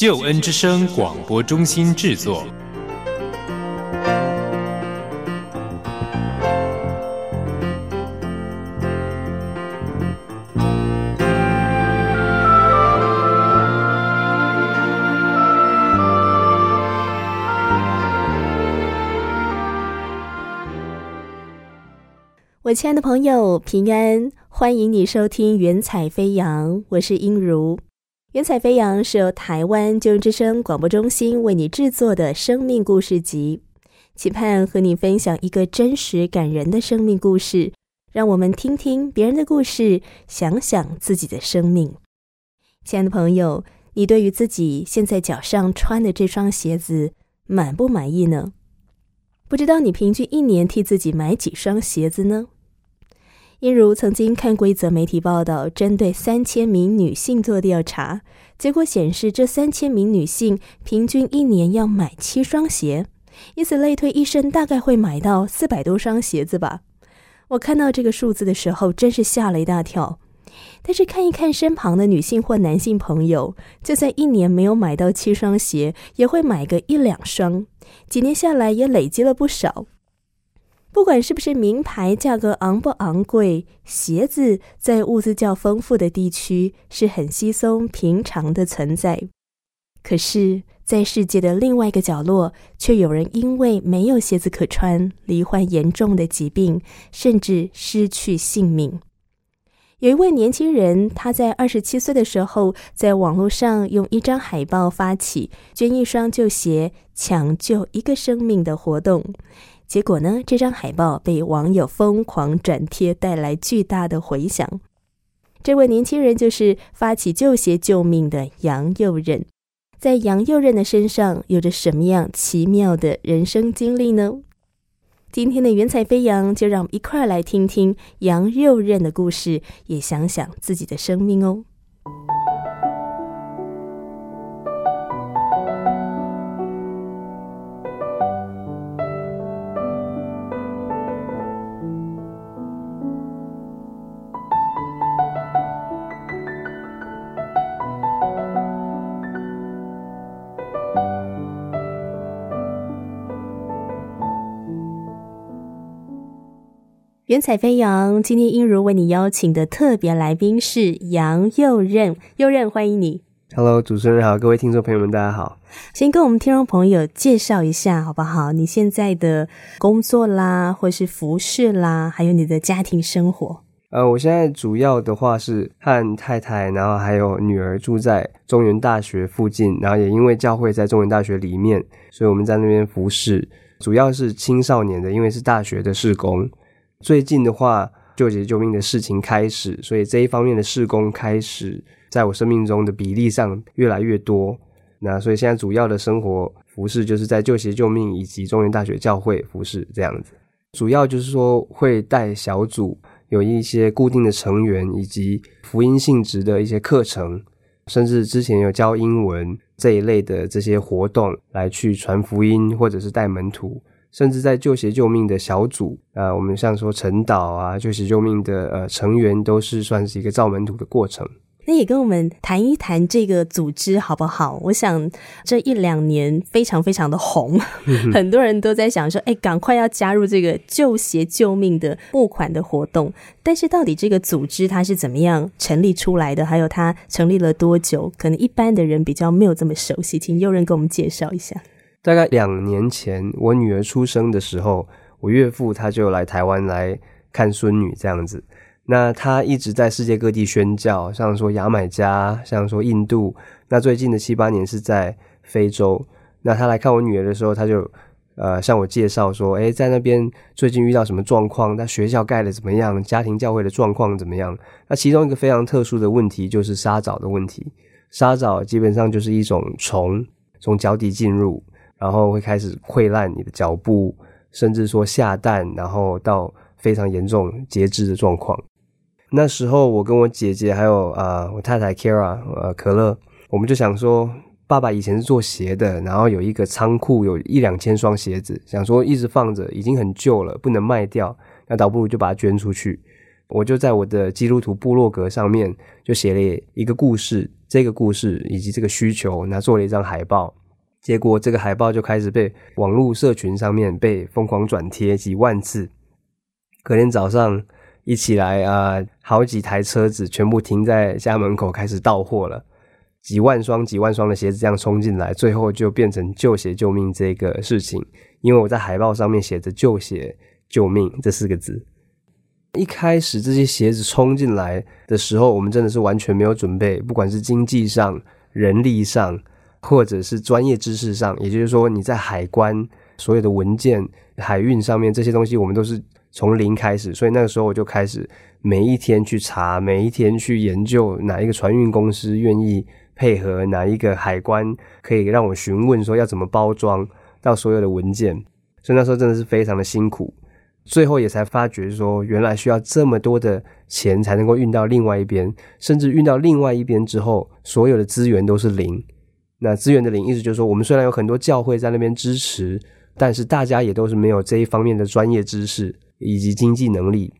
救恩之声广播中心制作。我亲爱的朋友，平安！欢迎你收听《云彩飞扬》，我是音如。云彩飞扬是由台湾救援之声广播中心为你制作的生命故事集，期盼和你分享一个真实感人的生命故事，让我们听听别人的故事，想想自己的生命。亲爱的朋友，你对于自己现在脚上穿的这双鞋子满不满意呢？不知道你平均一年替自己买几双鞋子呢？因如曾经看过一则媒体报道，针对三千名女性做调查，结果显示，这三千名女性平均一年要买七双鞋，以此类推，一生大概会买到四百多双鞋子吧。我看到这个数字的时候，真是吓了一大跳。但是看一看身旁的女性或男性朋友，就算一年没有买到七双鞋，也会买个一两双，几年下来也累积了不少。不管是不是名牌，价格昂不昂贵，鞋子在物资较丰富的地区是很稀松平常的存在。可是，在世界的另外一个角落，却有人因为没有鞋子可穿，罹患严重的疾病，甚至失去性命。有一位年轻人，他在二十七岁的时候，在网络上用一张海报发起捐一双旧鞋，抢救一个生命的活动。结果呢？这张海报被网友疯狂转贴，带来巨大的回响。这位年轻人就是发起旧鞋救命的杨佑任。在杨佑任的身上，有着什么样奇妙的人生经历呢？今天的云彩飞扬，就让我们一块儿来听听杨佑任的故事，也想想自己的生命哦。云彩飞扬，今天英如为你邀请的特别来宾是杨佑任，佑任欢迎你。Hello，主持人好，各位听众朋友们，大家好。先跟我们听众朋友介绍一下好不好？你现在的工作啦，或是服饰啦，还有你的家庭生活。呃，我现在主要的话是和太太，然后还有女儿住在中原大学附近，然后也因为教会在中原大学里面，所以我们在那边服侍，主要是青少年的，因为是大学的事工。最近的话，救急救命的事情开始，所以这一方面的事工开始在我生命中的比例上越来越多。那所以现在主要的生活服饰就是在救急救命以及中原大学教会服饰这样子。主要就是说会带小组，有一些固定的成员以及福音性质的一些课程，甚至之前有教英文这一类的这些活动来去传福音或者是带门徒。甚至在救鞋救命的小组呃，我们像说陈导啊，救鞋救命的呃成员都是算是一个造门徒的过程。那也跟我们谈一谈这个组织好不好？我想这一两年非常非常的红，很多人都在想说，哎，赶快要加入这个救鞋救命的募款的活动。但是到底这个组织它是怎么样成立出来的？还有它成立了多久？可能一般的人比较没有这么熟悉，请有人给我们介绍一下。大概两年前，我女儿出生的时候，我岳父他就来台湾来看孙女这样子。那他一直在世界各地宣教，像说牙买加，像说印度。那最近的七八年是在非洲。那他来看我女儿的时候，他就呃向我介绍说：“诶，在那边最近遇到什么状况？那学校盖的怎么样？家庭教会的状况怎么样？”那其中一个非常特殊的问题就是沙蚤的问题。沙蚤基本上就是一种虫。从脚底进入，然后会开始溃烂你的脚部，甚至说下蛋，然后到非常严重截肢的状况。那时候我跟我姐姐还有啊我太太 Kara 呃可乐，我们就想说，爸爸以前是做鞋的，然后有一个仓库有一两千双鞋子，想说一直放着已经很旧了，不能卖掉，那倒不如就把它捐出去。我就在我的基督徒部落格上面就写了一个故事，这个故事以及这个需求，那做了一张海报。结果这个海报就开始被网络社群上面被疯狂转贴几万次。隔天早上一起来啊，好几台车子全部停在家门口开始到货了，几万双几万双的鞋子这样冲进来，最后就变成旧鞋救命这个事情。因为我在海报上面写着“旧鞋救命”这四个字。一开始这些鞋子冲进来的时候，我们真的是完全没有准备，不管是经济上、人力上，或者是专业知识上，也就是说你在海关所有的文件、海运上面这些东西，我们都是从零开始。所以那个时候我就开始每一天去查，每一天去研究哪一个船运公司愿意配合，哪一个海关可以让我询问说要怎么包装到所有的文件。所以那时候真的是非常的辛苦。最后也才发觉说，原来需要这么多的钱才能够运到另外一边，甚至运到另外一边之后，所有的资源都是零。那资源的零，意思就是说，我们虽然有很多教会在那边支持，但是大家也都是没有这一方面的专业知识以及经济能力。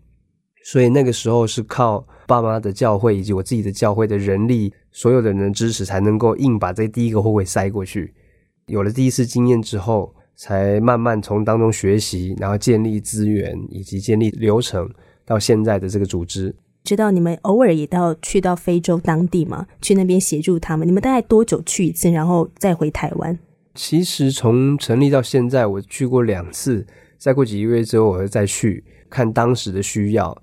所以那个时候是靠爸妈的教会以及我自己的教会的人力，所有的人的支持，才能够硬把这第一个货柜塞过去。有了第一次经验之后。才慢慢从当中学习，然后建立资源以及建立流程，到现在的这个组织。知道你们偶尔也到去到非洲当地吗？去那边协助他们？你们大概多久去一次，然后再回台湾？其实从成立到现在，我去过两次。再过几个月之后，我会再去看当时的需要。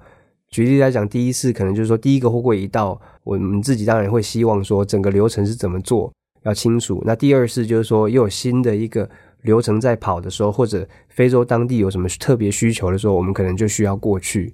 举例来讲，第一次可能就是说，第一个货柜一到，我们自己当然会希望说整个流程是怎么做要清楚。那第二次就是说，又有新的一个。流程在跑的时候，或者非洲当地有什么特别需求的时候，我们可能就需要过去；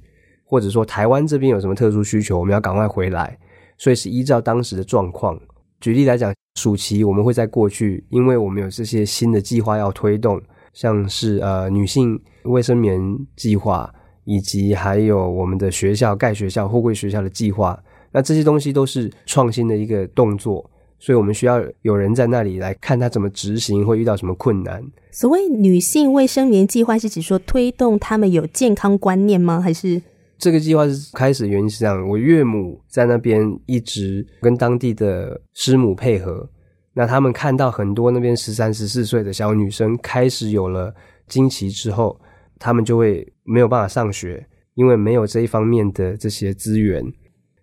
或者说台湾这边有什么特殊需求，我们要赶快回来。所以是依照当时的状况。举例来讲，暑期我们会在过去，因为我们有这些新的计划要推动，像是呃女性卫生棉计划，以及还有我们的学校盖学校、货柜学校的计划。那这些东西都是创新的一个动作。所以我们需要有人在那里来看他怎么执行，会遇到什么困难。所谓女性卫生棉计划是指说推动他们有健康观念吗？还是这个计划是开始原因是这样？我岳母在那边一直跟当地的师母配合，那他们看到很多那边十三、十四岁的小女生开始有了经期之后，他们就会没有办法上学，因为没有这一方面的这些资源。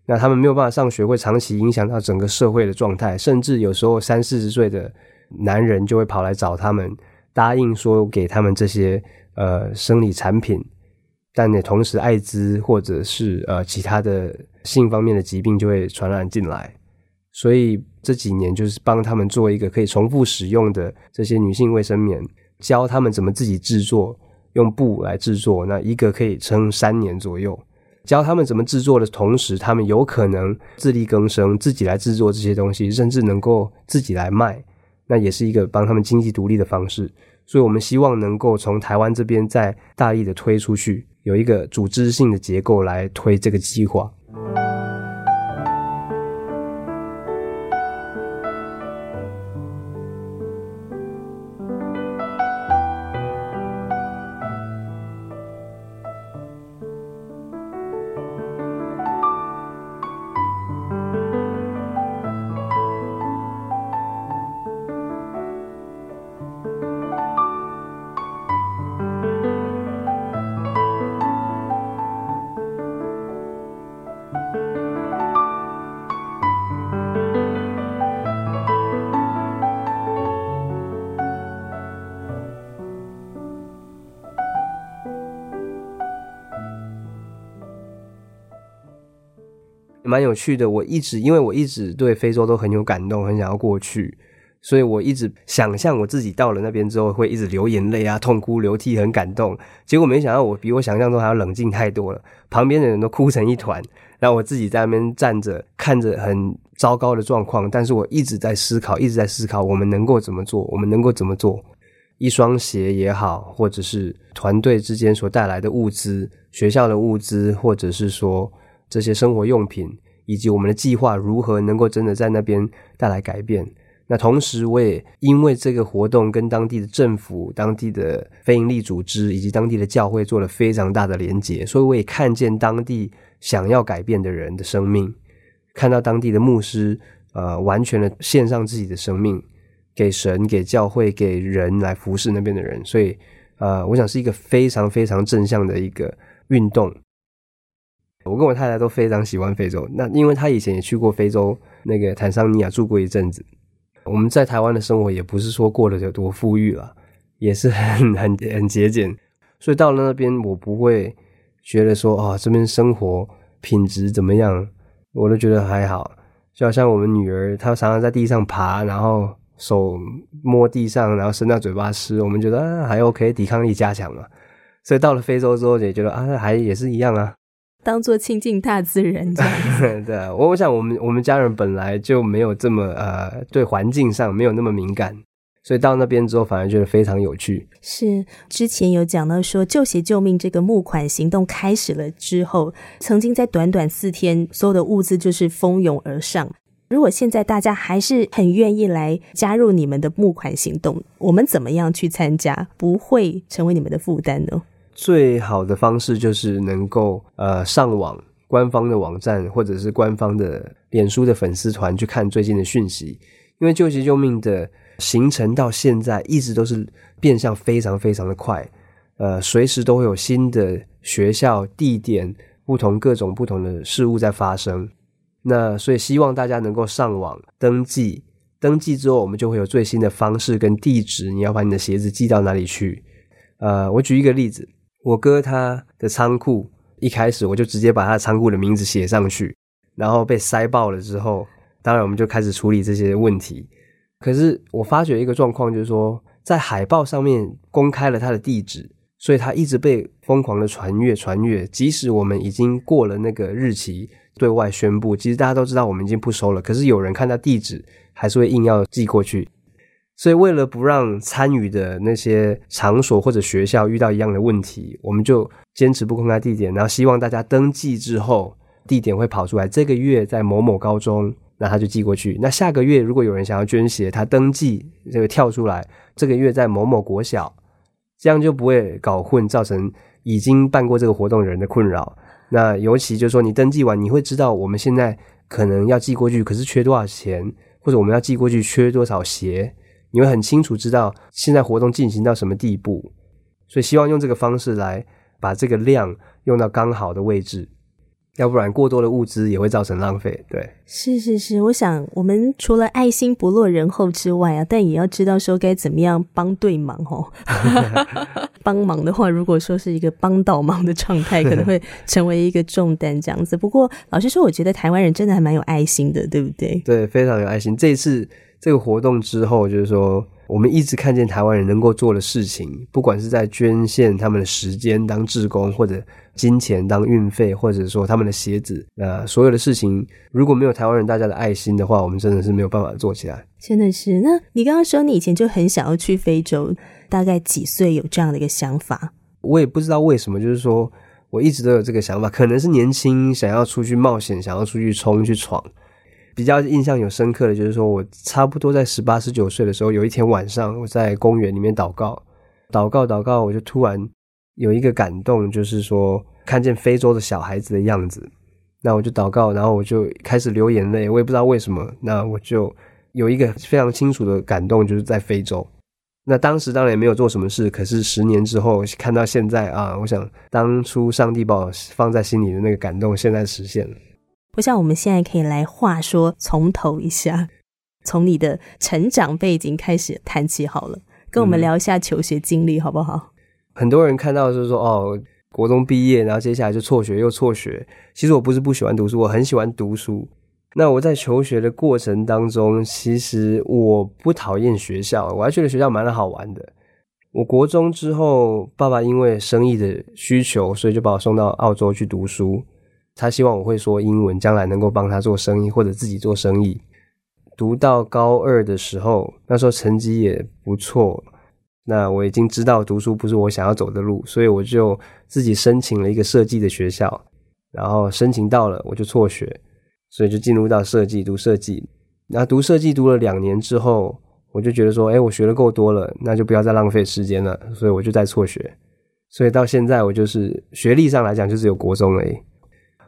那他们没有办法上学，会长期影响到整个社会的状态，甚至有时候三四十岁的男人就会跑来找他们，答应说给他们这些呃生理产品，但也同时艾滋或者是呃其他的性方面的疾病就会传染进来，所以这几年就是帮他们做一个可以重复使用的这些女性卫生棉，教他们怎么自己制作，用布来制作，那一个可以撑三年左右。教他们怎么制作的同时，他们有可能自力更生，自己来制作这些东西，甚至能够自己来卖，那也是一个帮他们经济独立的方式。所以，我们希望能够从台湾这边再大力的推出去，有一个组织性的结构来推这个计划。蛮有趣的，我一直因为我一直对非洲都很有感动，很想要过去，所以我一直想象我自己到了那边之后会一直流眼泪啊，痛哭流涕，很感动。结果没想到我比我想象中还要冷静太多了，旁边的人都哭成一团，然后我自己在那边站着，看着很糟糕的状况，但是我一直在思考，一直在思考，我们能够怎么做？我们能够怎么做？一双鞋也好，或者是团队之间所带来的物资、学校的物资，或者是说这些生活用品，以及我们的计划如何能够真的在那边带来改变。那同时，我也因为这个活动跟当地的政府、当地的非营利组织以及当地的教会做了非常大的连结，所以我也看见当地想要改变的人的生命，看到当地的牧师呃完全的献上自己的生命给神、给教会、给人来服侍那边的人，所以呃，我想是一个非常非常正向的一个运动。我跟我太太都非常喜欢非洲，那因为她以前也去过非洲那个坦桑尼亚住过一阵子。我们在台湾的生活也不是说过得有多富裕了，也是很很很节俭，所以到了那边我不会觉得说啊这边生活品质怎么样，我都觉得还好。就好像我们女儿，她常常在地上爬，然后手摸地上，然后伸到嘴巴吃，我们觉得啊还 OK，抵抗力加强了。所以到了非洲之后，也觉得啊还也是一样啊。当做亲近大自然这样子，对啊，我我想我们我们家人本来就没有这么呃对环境上没有那么敏感，所以到那边之后反而觉得非常有趣。是之前有讲到说救鞋救命这个募款行动开始了之后，曾经在短短四天，所有的物资就是蜂拥而上。如果现在大家还是很愿意来加入你们的募款行动，我们怎么样去参加，不会成为你们的负担呢？最好的方式就是能够呃上网官方的网站或者是官方的脸书的粉丝团去看最近的讯息，因为救急救命的行程到现在一直都是变相非常非常的快，呃，随时都会有新的学校地点不同各种不同的事物在发生，那所以希望大家能够上网登记，登记之后我们就会有最新的方式跟地址，你要把你的鞋子寄到哪里去？呃，我举一个例子。我哥他的仓库一开始我就直接把他仓库的名字写上去，然后被塞爆了之后，当然我们就开始处理这些问题。可是我发觉一个状况，就是说在海报上面公开了他的地址，所以他一直被疯狂的传阅传阅。即使我们已经过了那个日期对外宣布，其实大家都知道我们已经不收了，可是有人看到地址还是会硬要寄过去。所以，为了不让参与的那些场所或者学校遇到一样的问题，我们就坚持不公开地点，然后希望大家登记之后，地点会跑出来。这个月在某某高中，那他就寄过去。那下个月如果有人想要捐鞋，他登记这个跳出来，这个月在某某国小，这样就不会搞混，造成已经办过这个活动人的困扰。那尤其就是说，你登记完，你会知道我们现在可能要寄过去，可是缺多少钱，或者我们要寄过去缺多少鞋。你会很清楚知道现在活动进行到什么地步，所以希望用这个方式来把这个量用到刚好的位置，要不然过多的物资也会造成浪费。对，是是是，我想我们除了爱心不落人后之外啊，但也要知道说该怎么样帮对忙哦。帮忙的话，如果说是一个帮倒忙的状态，可能会成为一个重担这样子。不过老实说，我觉得台湾人真的还蛮有爱心的，对不对？对，非常有爱心。这一次。这个活动之后，就是说，我们一直看见台湾人能够做的事情，不管是在捐献他们的时间当志工，或者金钱当运费，或者说他们的鞋子，呃，所有的事情，如果没有台湾人大家的爱心的话，我们真的是没有办法做起来。真的是。那你刚刚说你以前就很想要去非洲，大概几岁有这样的一个想法？我也不知道为什么，就是说我一直都有这个想法，可能是年轻想要出去冒险，想要出去冲去闯。比较印象有深刻的就是说，我差不多在十八十九岁的时候，有一天晚上，我在公园里面祷告，祷告祷告，我就突然有一个感动，就是说看见非洲的小孩子的样子，那我就祷告，然后我就开始流眼泪，我也不知道为什么，那我就有一个非常清楚的感动，就是在非洲。那当时当然也没有做什么事，可是十年之后看到现在啊，我想当初上帝把我放在心里的那个感动，现在实现了。我想我们现在可以来话说从头一下，从你的成长背景开始谈起好了，跟我们聊一下求学经历好不好？很多人看到就是说哦，国中毕业，然后接下来就辍学又辍学。其实我不是不喜欢读书，我很喜欢读书。那我在求学的过程当中，其实我不讨厌学校，我还觉得学校蛮好玩的。我国中之后，爸爸因为生意的需求，所以就把我送到澳洲去读书。他希望我会说英文，将来能够帮他做生意或者自己做生意。读到高二的时候，那时候成绩也不错，那我已经知道读书不是我想要走的路，所以我就自己申请了一个设计的学校，然后申请到了，我就辍学，所以就进入到设计读设计。那读设计读了两年之后，我就觉得说，哎，我学的够多了，那就不要再浪费时间了，所以我就再辍学。所以到现在，我就是学历上来讲，就只有国中而已。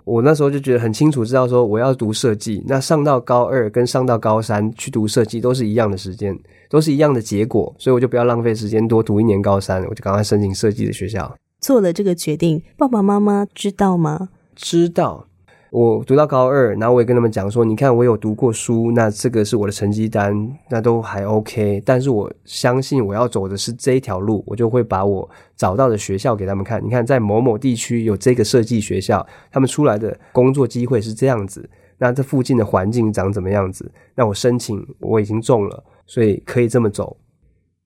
我那时候就觉得很清楚，知道说我要读设计，那上到高二跟上到高三去读设计都是一样的时间，都是一样的结果，所以我就不要浪费时间多读一年高三，我就赶快申请设计的学校。做了这个决定，爸爸妈妈知道吗？知道。我读到高二，然后我也跟他们讲说，你看我有读过书，那这个是我的成绩单，那都还 OK。但是我相信我要走的是这一条路，我就会把我找到的学校给他们看。你看，在某某地区有这个设计学校，他们出来的工作机会是这样子。那这附近的环境长怎么样子？那我申请我已经中了，所以可以这么走。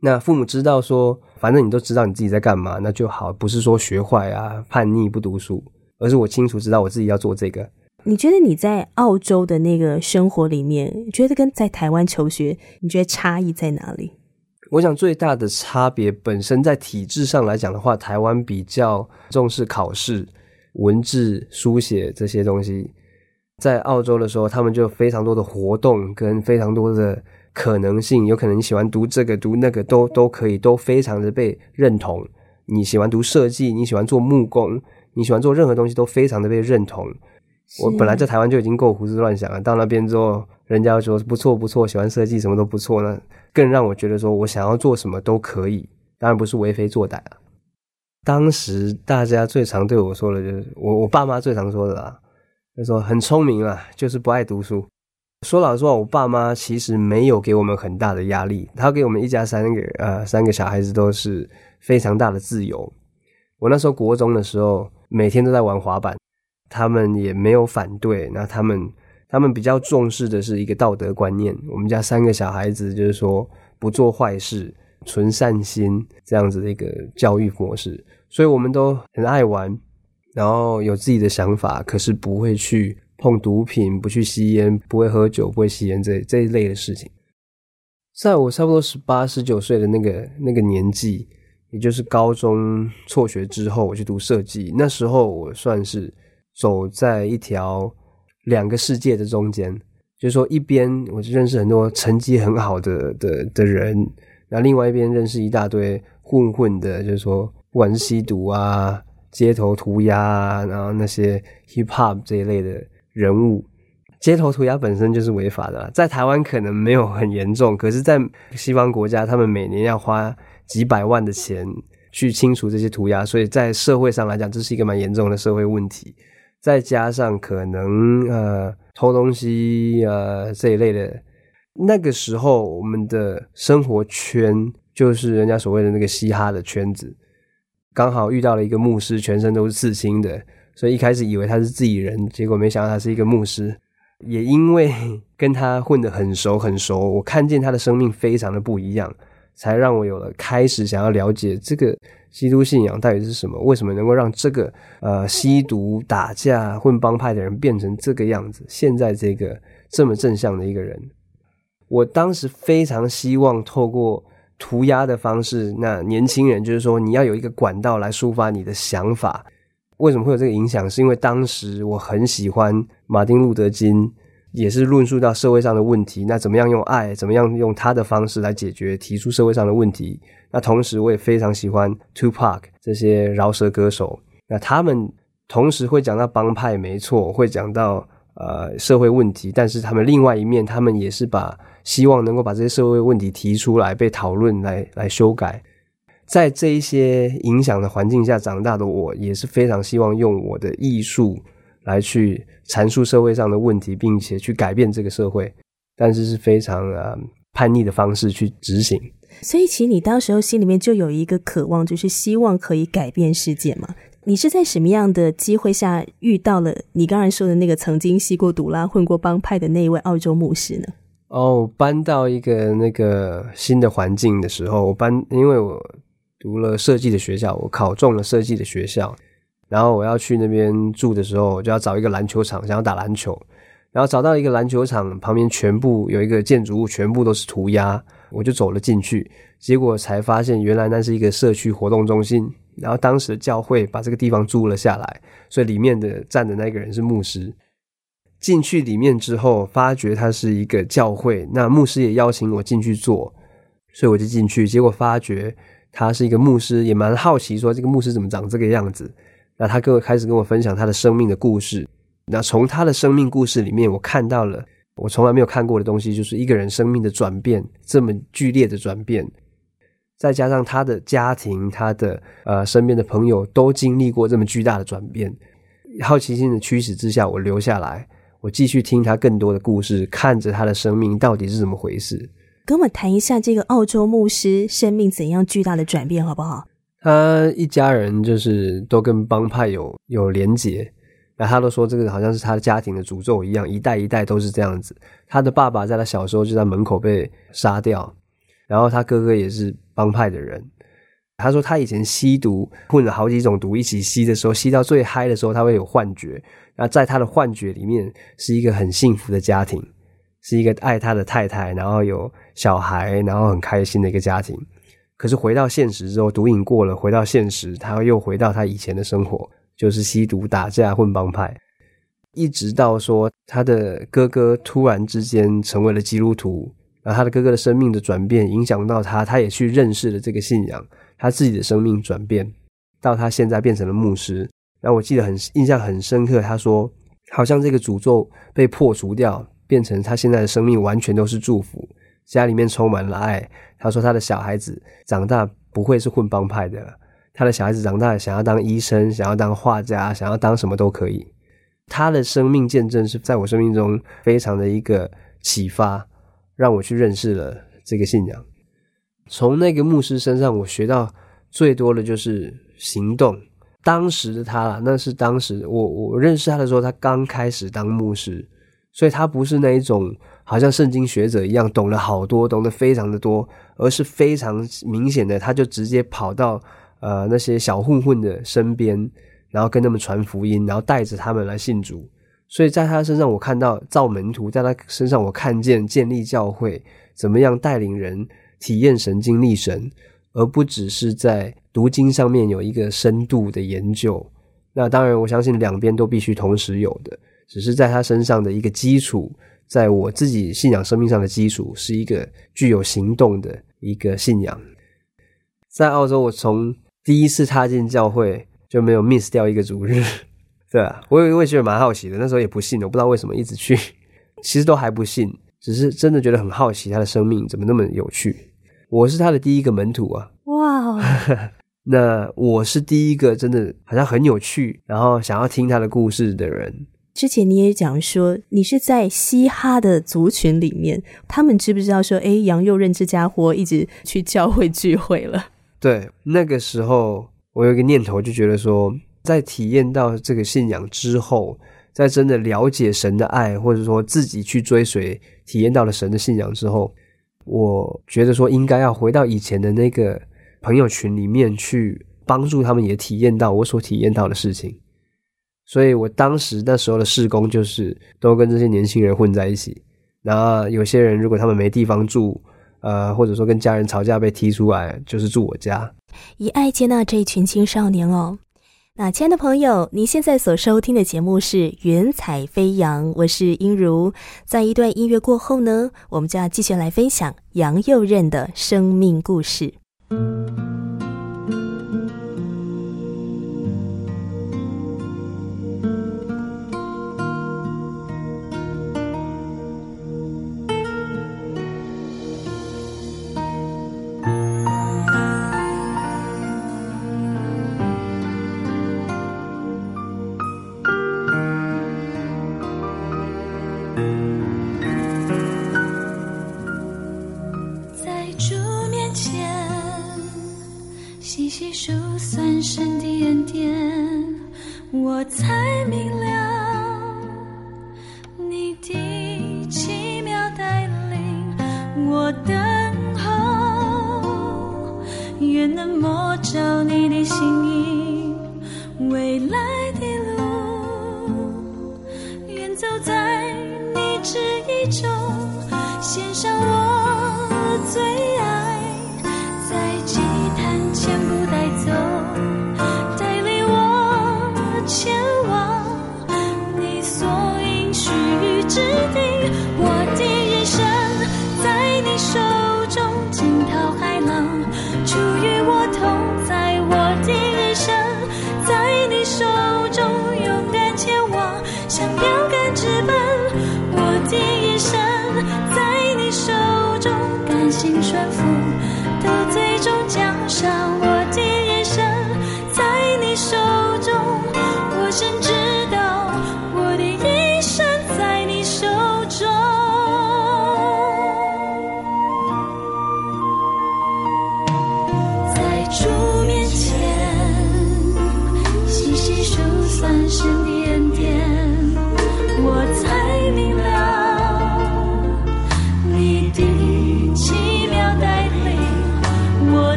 那父母知道说，反正你都知道你自己在干嘛，那就好，不是说学坏啊、叛逆不读书。而是我清楚知道我自己要做这个。你觉得你在澳洲的那个生活里面，觉得跟在台湾求学，你觉得差异在哪里？我想最大的差别本身在体制上来讲的话，台湾比较重视考试、文字、书写这些东西。在澳洲的时候，他们就非常多的活动跟非常多的可能性，有可能你喜欢读这个、读那个都都可以，都非常的被认同。你喜欢读设计，你喜欢做木工。你喜欢做任何东西都非常的被认同。我本来在台湾就已经够胡思乱想了，到那边之后，人家说不错不错，喜欢设计什么都不错，那更让我觉得说我想要做什么都可以，当然不是为非作歹了。当时大家最常对我说的就是我我爸妈最常说的啦，就说很聪明啊，就是不爱读书。说老实话，我爸妈其实没有给我们很大的压力，他给我们一家三个呃三个小孩子都是非常大的自由。我那时候国中的时候。每天都在玩滑板，他们也没有反对。那他们他们比较重视的是一个道德观念。我们家三个小孩子就是说不做坏事，存善心这样子的一个教育模式，所以我们都很爱玩，然后有自己的想法，可是不会去碰毒品，不去吸烟，不会喝酒，不会吸烟这这一类的事情。在我差不多十八十九岁的那个那个年纪。也就是高中辍学之后，我去读设计。那时候我算是走在一条两个世界的中间，就是说一边我就认识很多成绩很好的的的人，然后另外一边认识一大堆混混的，就是说不管是吸毒啊、街头涂鸦啊，然后那些 hip hop 这一类的人物。街头涂鸦本身就是违法的，在台湾可能没有很严重，可是，在西方国家，他们每年要花。几百万的钱去清除这些涂鸦，所以在社会上来讲，这是一个蛮严重的社会问题。再加上可能呃偷东西呃这一类的，那个时候我们的生活圈就是人家所谓的那个嘻哈的圈子，刚好遇到了一个牧师，全身都是刺青的，所以一开始以为他是自己人，结果没想到他是一个牧师。也因为 跟他混得很熟很熟，我看见他的生命非常的不一样。才让我有了开始想要了解这个基督信仰到底是什么，为什么能够让这个呃吸毒、打架、混帮派的人变成这个样子？现在这个这么正向的一个人，我当时非常希望透过涂鸦的方式，那年轻人就是说你要有一个管道来抒发你的想法。为什么会有这个影响？是因为当时我很喜欢马丁路德金。也是论述到社会上的问题，那怎么样用爱，怎么样用他的方式来解决，提出社会上的问题。那同时，我也非常喜欢 Tupac 这些饶舌歌手。那他们同时会讲到帮派，没错，会讲到呃社会问题，但是他们另外一面，他们也是把希望能够把这些社会问题提出来被讨论，来来修改。在这一些影响的环境下长大的我，也是非常希望用我的艺术。来去阐述社会上的问题，并且去改变这个社会，但是是非常呃叛逆的方式去执行。所以，其实你当时候心里面就有一个渴望，就是希望可以改变世界嘛。你是在什么样的机会下遇到了你刚才说的那个曾经吸过毒啦、混过帮派的那一位澳洲牧师呢？哦，搬到一个那个新的环境的时候，我搬，因为我读了设计的学校，我考中了设计的学校。然后我要去那边住的时候，我就要找一个篮球场，想要打篮球。然后找到一个篮球场旁边，全部有一个建筑物，全部都是涂鸦，我就走了进去。结果才发现，原来那是一个社区活动中心。然后当时教会把这个地方租了下来，所以里面的站的那个人是牧师。进去里面之后，发觉它是一个教会，那牧师也邀请我进去做，所以我就进去。结果发觉他是一个牧师，也蛮好奇说这个牧师怎么长这个样子。那他跟我开始跟我分享他的生命的故事。那从他的生命故事里面，我看到了我从来没有看过的东西，就是一个人生命的转变这么剧烈的转变，再加上他的家庭、他的呃身边的朋友都经历过这么巨大的转变。好奇心的驱使之下，我留下来，我继续听他更多的故事，看着他的生命到底是怎么回事。跟我谈一下这个澳洲牧师生命怎样巨大的转变，好不好？他一家人就是都跟帮派有有连结。那他都说这个好像是他的家庭的诅咒一样，一代一代都是这样子。他的爸爸在他小时候就在门口被杀掉，然后他哥哥也是帮派的人。他说他以前吸毒混了好几种毒一起吸的时候，吸到最嗨的时候他会有幻觉。那在他的幻觉里面是一个很幸福的家庭，是一个爱他的太太，然后有小孩，然后很开心的一个家庭。可是回到现实之后，毒瘾过了，回到现实，他又回到他以前的生活。就是吸毒、打架、混帮派，一直到说他的哥哥突然之间成为了基督徒，然后他的哥哥的生命的转变影响到他，他也去认识了这个信仰，他自己的生命转变到他现在变成了牧师。然后我记得很印象很深刻，他说好像这个诅咒被破除掉，变成他现在的生命完全都是祝福，家里面充满了爱。他说他的小孩子长大不会是混帮派的。他的小孩子长大，想要当医生，想要当画家，想要当什么都可以。他的生命见证是在我生命中非常的一个启发，让我去认识了这个信仰。从那个牧师身上，我学到最多的就是行动。当时的他，那是当时我我认识他的时候，他刚开始当牧师，所以他不是那一种好像圣经学者一样懂了好多，懂得非常的多，而是非常明显的，他就直接跑到。呃，那些小混混的身边，然后跟他们传福音，然后带着他们来信主。所以在他身上，我看到造门徒；在他身上，我看见建立教会，怎么样带领人体验神、经历神，而不只是在读经上面有一个深度的研究。那当然，我相信两边都必须同时有的，只是在他身上的一个基础，在我自己信仰生命上的基础，是一个具有行动的一个信仰。在澳洲，我从第一次踏进教会就没有 miss 掉一个主日，对啊，我也我也觉得蛮好奇的。那时候也不信，我不知道为什么一直去，其实都还不信，只是真的觉得很好奇他的生命怎么那么有趣。我是他的第一个门徒啊！哇，那我是第一个真的好像很有趣，然后想要听他的故事的人。之前你也讲说，你是在嘻哈的族群里面，他们知不知道说，哎，杨佑任这家伙一直去教会聚会了？对，那个时候我有一个念头，就觉得说，在体验到这个信仰之后，在真的了解神的爱，或者说自己去追随、体验到了神的信仰之后，我觉得说应该要回到以前的那个朋友群里面去帮助他们，也体验到我所体验到的事情。所以我当时那时候的事工就是都跟这些年轻人混在一起，然后有些人如果他们没地方住。呃，或者说跟家人吵架被踢出来，就是住我家，以爱接纳这一群青少年哦。那亲爱的朋友，您现在所收听的节目是《云彩飞扬》，我是英如。在一段音乐过后呢，我们就要继续来分享杨佑任的生命故事。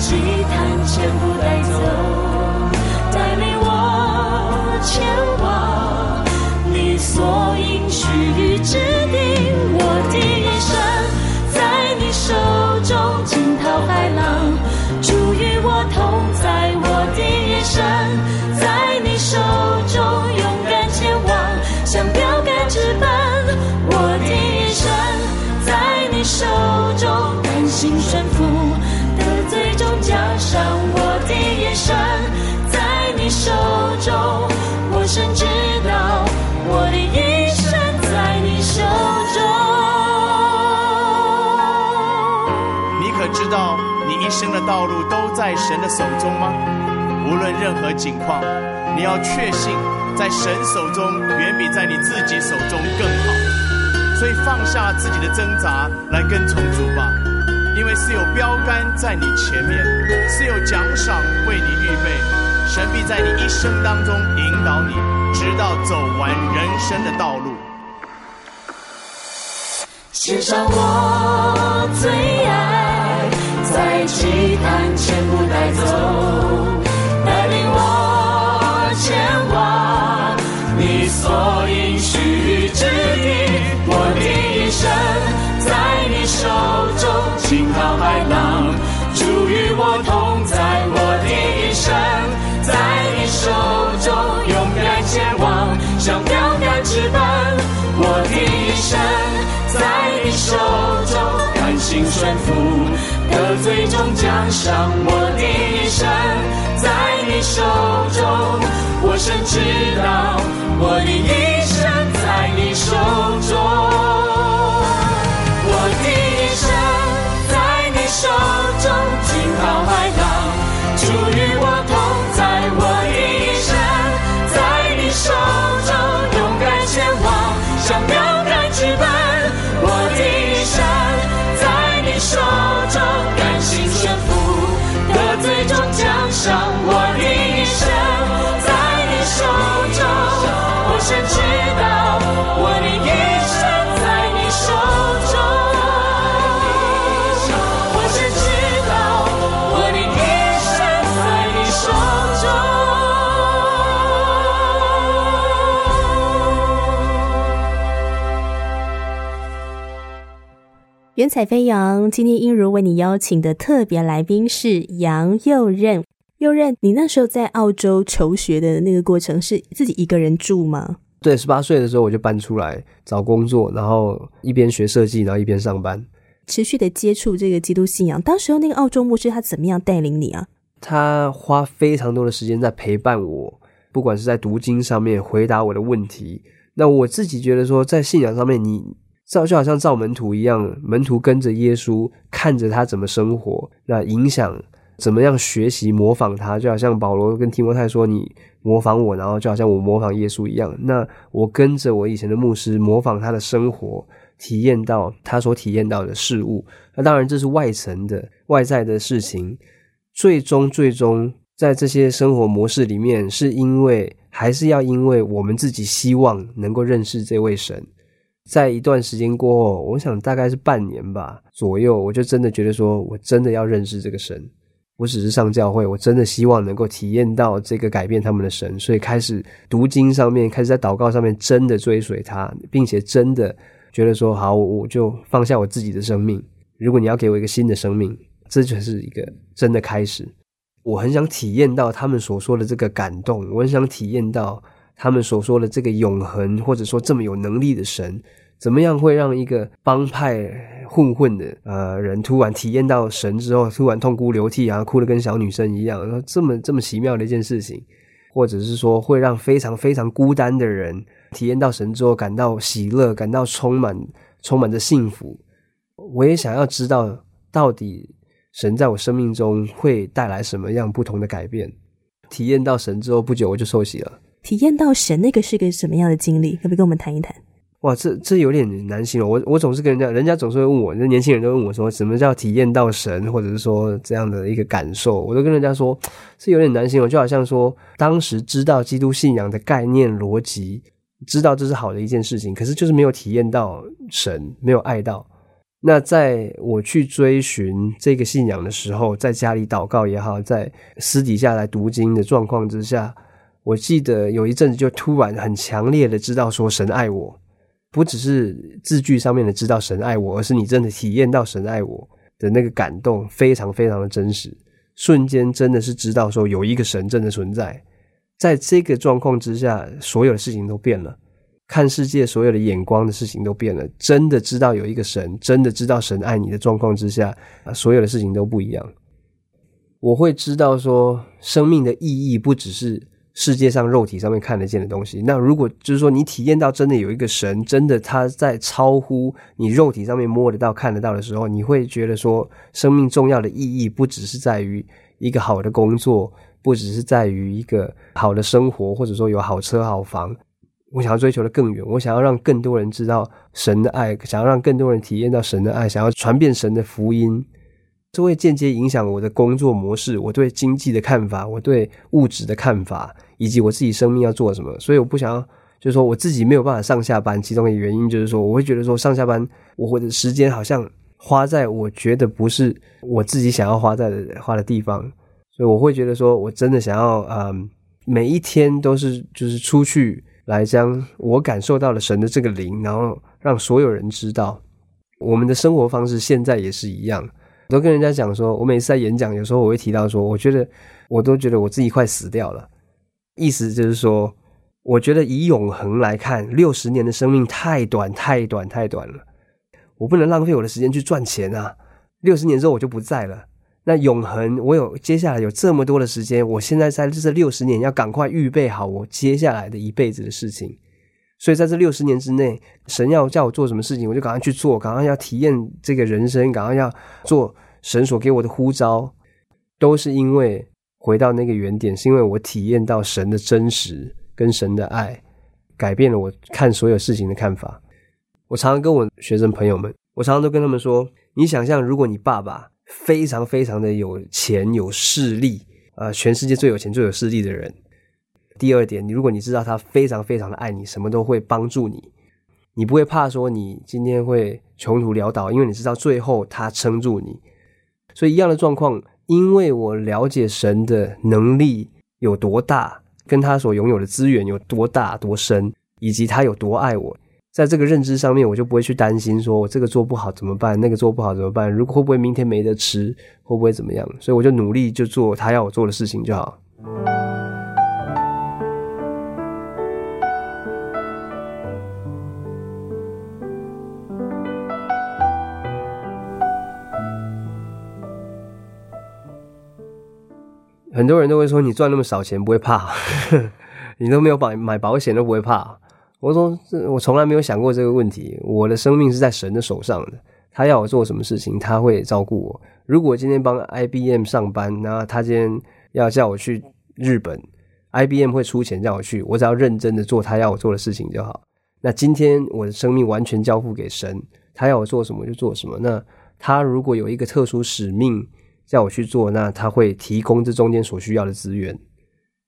祭坛前深知道我的一生在你手中。你可知道，你一生的道路都在神的手中吗？无论任何境况，你要确信，在神手中远比在你自己手中更好。所以放下自己的挣扎，来跟从主吧，因为是有标杆在你前面，是有奖赏为你预备。神必在你一生当中引导你，直到走完人生的道路。献上我最爱，在祭坛全部带走，上。我的一生在你手中，我深知道我的一云彩飞扬，今天英如为你邀请的特别来宾是杨佑任。佑任，你那时候在澳洲求学的那个过程是自己一个人住吗？对，十八岁的时候我就搬出来找工作，然后一边学设计，然后一边上班。持续的接触这个基督信仰，当时候那个澳洲牧师他怎么样带领你啊？他花非常多的时间在陪伴我，不管是在读经上面回答我的问题。那我自己觉得说，在信仰上面，你造就好像造门徒一样，门徒跟着耶稣，看着他怎么生活，那影响怎么样学习模仿他，就好像保罗跟提摩太说：“你模仿我，然后就好像我模仿耶稣一样。”那我跟着我以前的牧师模仿他的生活，体验到他所体验到的事物。那当然这是外层的外在的事情。最终最终在这些生活模式里面，是因为还是要因为我们自己希望能够认识这位神。在一段时间过后，我想大概是半年吧左右，我就真的觉得说我真的要认识这个神。我只是上教会，我真的希望能够体验到这个改变他们的神，所以开始读经上面，开始在祷告上面真的追随他，并且真的觉得说好，我就放下我自己的生命。如果你要给我一个新的生命，这就是一个真的开始。我很想体验到他们所说的这个感动，我很想体验到他们所说的这个永恒，或者说这么有能力的神。怎么样会让一个帮派混混的呃人突然体验到神之后，突然痛哭流涕啊，哭得跟小女生一样？然后这么这么奇妙的一件事情，或者是说会让非常非常孤单的人体验到神之后，感到喜乐，感到充满充满着幸福。我也想要知道，到底神在我生命中会带来什么样不同的改变？体验到神之后不久，我就受洗了。体验到神那个是个什么样的经历？可不可以跟我们谈一谈？哇，这这有点难形容。我我总是跟人家，人家总是会问我，那年轻人都问我说，什么叫体验到神，或者是说这样的一个感受？我都跟人家说，是有点难形容。就好像说，当时知道基督信仰的概念逻辑，知道这是好的一件事情，可是就是没有体验到神，没有爱到。那在我去追寻这个信仰的时候，在家里祷告也好，在私底下来读经的状况之下，我记得有一阵子就突然很强烈的知道说，神爱我。不只是字句上面的知道神爱我，而是你真的体验到神爱我的那个感动，非常非常的真实。瞬间真的是知道说有一个神真的存在，在这个状况之下，所有的事情都变了，看世界所有的眼光的事情都变了。真的知道有一个神，真的知道神爱你的状况之下，啊，所有的事情都不一样。我会知道说，生命的意义不只是。世界上肉体上面看得见的东西，那如果就是说你体验到真的有一个神，真的他在超乎你肉体上面摸得到、看得到的时候，你会觉得说，生命重要的意义不只是在于一个好的工作，不只是在于一个好的生活，或者说有好车好房。我想要追求的更远，我想要让更多人知道神的爱，想要让更多人体验到神的爱，想要传遍神的福音。这会间接影响我的工作模式，我对经济的看法，我对物质的看法，以及我自己生命要做什么。所以我不想要，就是说我自己没有办法上下班。其中的原因就是说，我会觉得说上下班，我的时间好像花在我觉得不是我自己想要花在的花的地方。所以我会觉得说，我真的想要，嗯，每一天都是就是出去来将我感受到了神的这个灵，然后让所有人知道，我们的生活方式现在也是一样。我都跟人家讲说，我每次在演讲，有时候我会提到说，我觉得我都觉得我自己快死掉了。意思就是说，我觉得以永恒来看，六十年的生命太短、太短、太短了。我不能浪费我的时间去赚钱啊！六十年之后我就不在了。那永恒，我有接下来有这么多的时间，我现在在这六十年要赶快预备好我接下来的一辈子的事情。所以在这六十年之内，神要叫我做什么事情，我就赶快去做，赶快要体验这个人生，赶快要做神所给我的呼召，都是因为回到那个原点，是因为我体验到神的真实跟神的爱，改变了我看所有事情的看法。我常常跟我学生朋友们，我常常都跟他们说：，你想象，如果你爸爸非常非常的有钱有势力，呃，全世界最有钱最有势力的人。第二点，你如果你知道他非常非常的爱你，什么都会帮助你，你不会怕说你今天会穷途潦倒，因为你知道最后他撑住你。所以一样的状况，因为我了解神的能力有多大，跟他所拥有的资源有多大多深，以及他有多爱我，在这个认知上面，我就不会去担心说我这个做不好怎么办，那个做不好怎么办，如果会不会明天没得吃，会不会怎么样？所以我就努力就做他要我做的事情就好。很多人都会说你赚那么少钱不会怕，你都没有保买保险都不会怕。我说我从来没有想过这个问题。我的生命是在神的手上的，他要我做什么事情，他会照顾我。如果今天帮 IBM 上班，那他今天要叫我去日本，IBM 会出钱叫我去，我只要认真的做他要我做的事情就好。那今天我的生命完全交付给神，他要我做什么就做什么。那他如果有一个特殊使命。叫我去做，那他会提供这中间所需要的资源，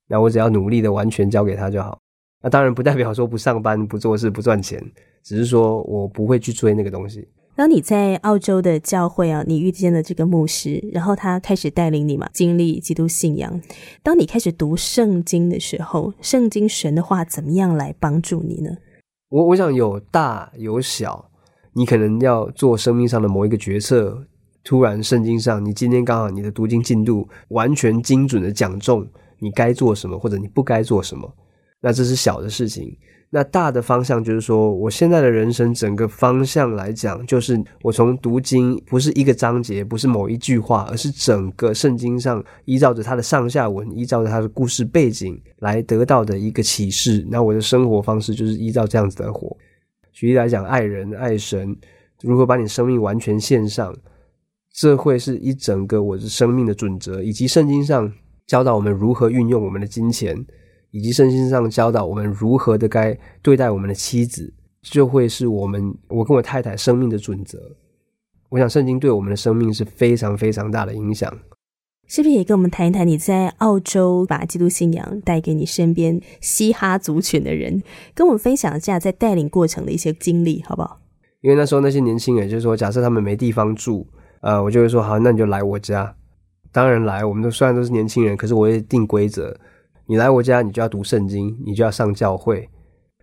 那我只要努力的完全交给他就好。那当然不代表说不上班、不做事、不赚钱，只是说我不会去追那个东西。当你在澳洲的教会啊，你遇见了这个牧师，然后他开始带领你嘛，经历基督信仰。当你开始读圣经的时候，圣经神的话怎么样来帮助你呢？我我想有大有小，你可能要做生命上的某一个决策，突然圣经上你今天刚好你的读经进度完全精准的讲中你该做什么或者你不该做什么，那这是小的事情。那大的方向就是说，我现在的人生整个方向来讲，就是我从读经不是一个章节，不是某一句话，而是整个圣经上依照着它的上下文，依照着它的故事背景来得到的一个启示。那我的生活方式就是依照这样子的活。举例来讲，爱人、爱神，如何把你生命完全献上，这会是一整个我的生命的准则，以及圣经上教导我们如何运用我们的金钱。以及圣经上教导我们如何的该对待我们的妻子，就会是我们我跟我太太生命的准则。我想圣经对我们的生命是非常非常大的影响。是不是也跟我们谈一谈你在澳洲把基督信仰带给你身边嘻哈族群的人，跟我们分享一下在带领过程的一些经历，好不好？因为那时候那些年轻人就是说，假设他们没地方住，呃，我就会说好，那你就来我家。当然来，我们都虽然都是年轻人，可是我也定规则。你来我家，你就要读圣经，你就要上教会。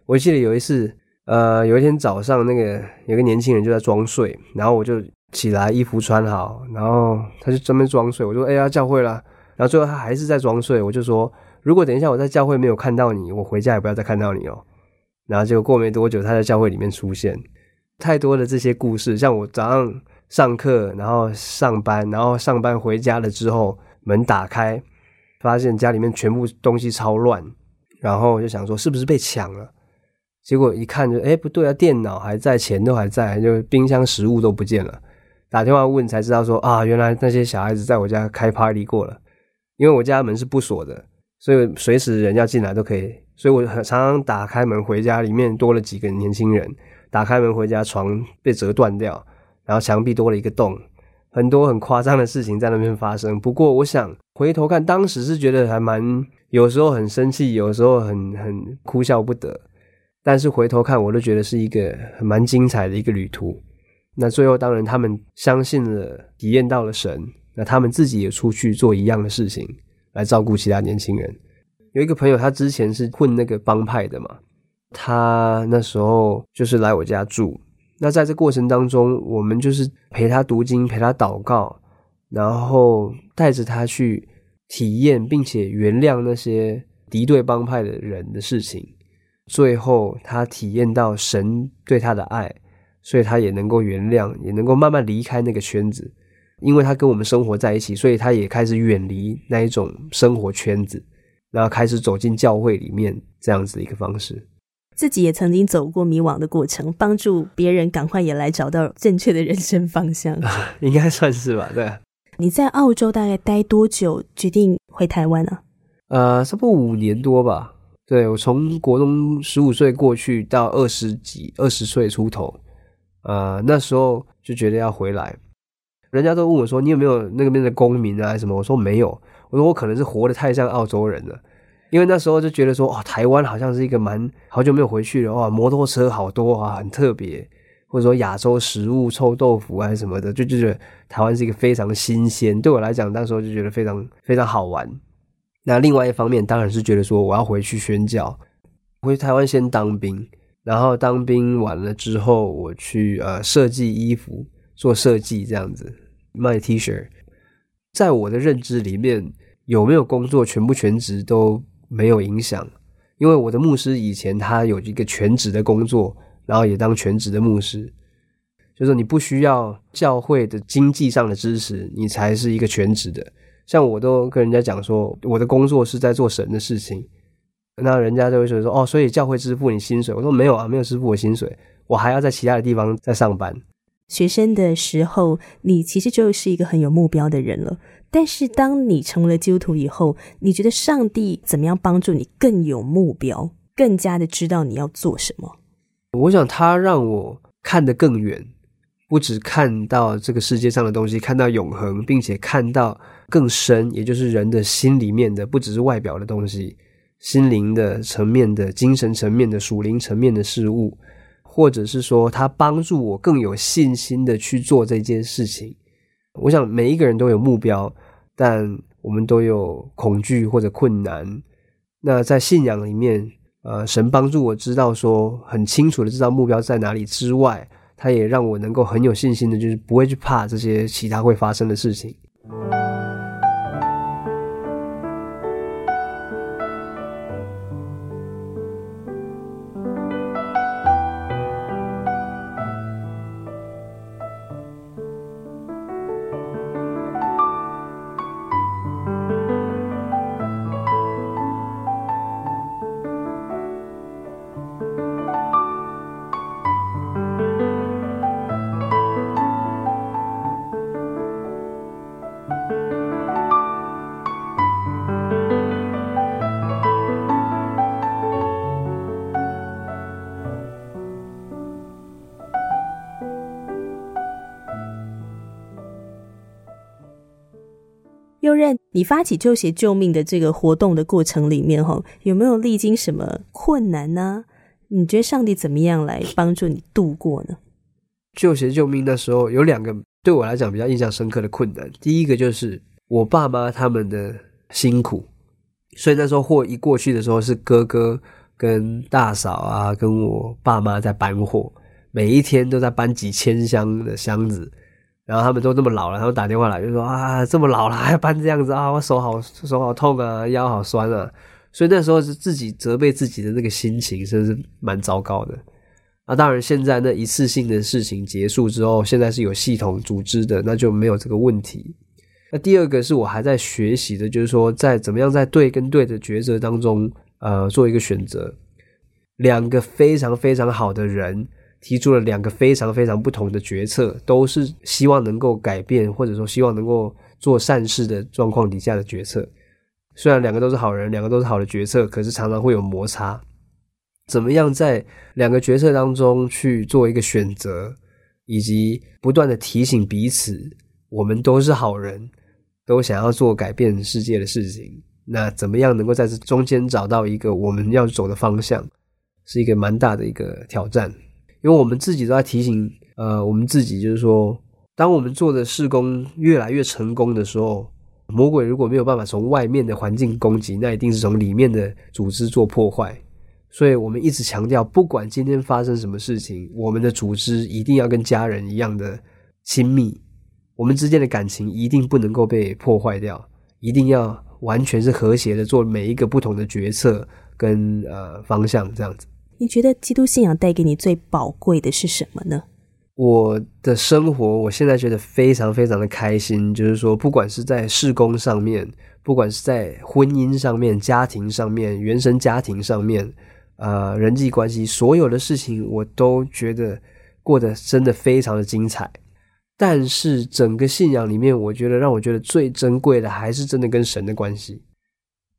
我记得有一次，呃，有一天早上，那个有个年轻人就在装睡，然后我就起来，衣服穿好，然后他就专门装睡。我说：“哎呀，教会了。”然后最后他还是在装睡。我就说：“如果等一下我在教会没有看到你，我回家也不要再看到你哦。”然后结果过没多久，他在教会里面出现。太多的这些故事，像我早上上课，然后上班，然后上班回家了之后，门打开。发现家里面全部东西超乱，然后就想说是不是被抢了？结果一看就哎不对啊，电脑还在，钱都还在，就冰箱食物都不见了。打电话问才知道说啊，原来那些小孩子在我家开 party 过了。因为我家门是不锁的，所以随时人要进来都可以。所以我常常打开门回家，里面多了几个年轻人。打开门回家，床被折断掉，然后墙壁多了一个洞。很多很夸张的事情在那边发生。不过，我想回头看，当时是觉得还蛮，有时候很生气，有时候很很哭笑不得。但是回头看，我都觉得是一个很蛮精彩的一个旅途。那最后，当然他们相信了，体验到了神，那他们自己也出去做一样的事情，来照顾其他年轻人。有一个朋友，他之前是混那个帮派的嘛，他那时候就是来我家住。那在这过程当中，我们就是陪他读经，陪他祷告，然后带着他去体验，并且原谅那些敌对帮派的人的事情。最后，他体验到神对他的爱，所以他也能够原谅，也能够慢慢离开那个圈子。因为他跟我们生活在一起，所以他也开始远离那一种生活圈子，然后开始走进教会里面这样子的一个方式。自己也曾经走过迷惘的过程，帮助别人赶快也来找到正确的人生方向，应该算是吧？对。你在澳洲大概待多久？决定回台湾呢？呃，差不多五年多吧。对我从国中十五岁过去到二十几、二十岁出头，呃，那时候就觉得要回来。人家都问我说：“你有没有那边的公民啊？什么？”我说：“没有。”我说：“我可能是活得太像澳洲人了。”因为那时候就觉得说，哇，台湾好像是一个蛮好久没有回去了，哇，摩托车好多啊，很特别，或者说亚洲食物臭豆腐啊什么的，就就觉得台湾是一个非常新鲜。对我来讲，那时候就觉得非常非常好玩。那另外一方面，当然是觉得说我要回去宣教，回台湾先当兵，然后当兵完了之后，我去呃设计衣服，做设计这样子卖 T 恤。在我的认知里面，有没有工作，全部全职都。没有影响，因为我的牧师以前他有一个全职的工作，然后也当全职的牧师，就是你不需要教会的经济上的支持，你才是一个全职的。像我都跟人家讲说，我的工作是在做神的事情，那人家就会说说哦，所以教会支付你薪水？我说没有啊，没有支付我薪水，我还要在其他的地方在上班。学生的时候，你其实就是一个很有目标的人了。但是，当你成为了基督徒以后，你觉得上帝怎么样帮助你更有目标，更加的知道你要做什么？我想他让我看得更远，不只看到这个世界上的东西，看到永恒，并且看到更深，也就是人的心里面的，不只是外表的东西，心灵的层面的、精神层面的、属灵层面的事物，或者是说，它帮助我更有信心的去做这件事情。我想每一个人都有目标，但我们都有恐惧或者困难。那在信仰里面，呃，神帮助我知道说很清楚的知道目标在哪里之外，他也让我能够很有信心的，就是不会去怕这些其他会发生的事情。你发起救鞋救命的这个活动的过程里面，哈，有没有历经什么困难呢？你觉得上帝怎么样来帮助你度过呢？救鞋救命的时候，有两个对我来讲比较印象深刻的困难。第一个就是我爸妈他们的辛苦，所以那时候货一过去的时候，是哥哥跟大嫂啊，跟我爸妈在搬货，每一天都在搬几千箱的箱子。然后他们都这么老了，他们打电话来就说啊，这么老了还要搬这样子啊，我手好手好痛啊，腰好酸啊。所以那时候是自己责备自己的那个心情，真是蛮糟糕的。啊，当然现在那一次性的事情结束之后，现在是有系统组织的，那就没有这个问题。那第二个是我还在学习的，就是说在怎么样在对跟对的抉择当中，呃，做一个选择。两个非常非常好的人。提出了两个非常非常不同的决策，都是希望能够改变，或者说希望能够做善事的状况底下的决策。虽然两个都是好人，两个都是好的决策，可是常常会有摩擦。怎么样在两个决策当中去做一个选择，以及不断的提醒彼此，我们都是好人，都想要做改变世界的事情。那怎么样能够在这中间找到一个我们要走的方向，是一个蛮大的一个挑战。因为我们自己都在提醒，呃，我们自己就是说，当我们做的事工越来越成功的时候，魔鬼如果没有办法从外面的环境攻击，那一定是从里面的组织做破坏。所以我们一直强调，不管今天发生什么事情，我们的组织一定要跟家人一样的亲密，我们之间的感情一定不能够被破坏掉，一定要完全是和谐的做每一个不同的决策跟呃方向这样子。你觉得基督信仰带给你最宝贵的是什么呢？我的生活，我现在觉得非常非常的开心。就是说，不管是在事工上面，不管是在婚姻上面、家庭上面、原生家庭上面，呃，人际关系，所有的事情，我都觉得过得真的非常的精彩。但是，整个信仰里面，我觉得让我觉得最珍贵的，还是真的跟神的关系。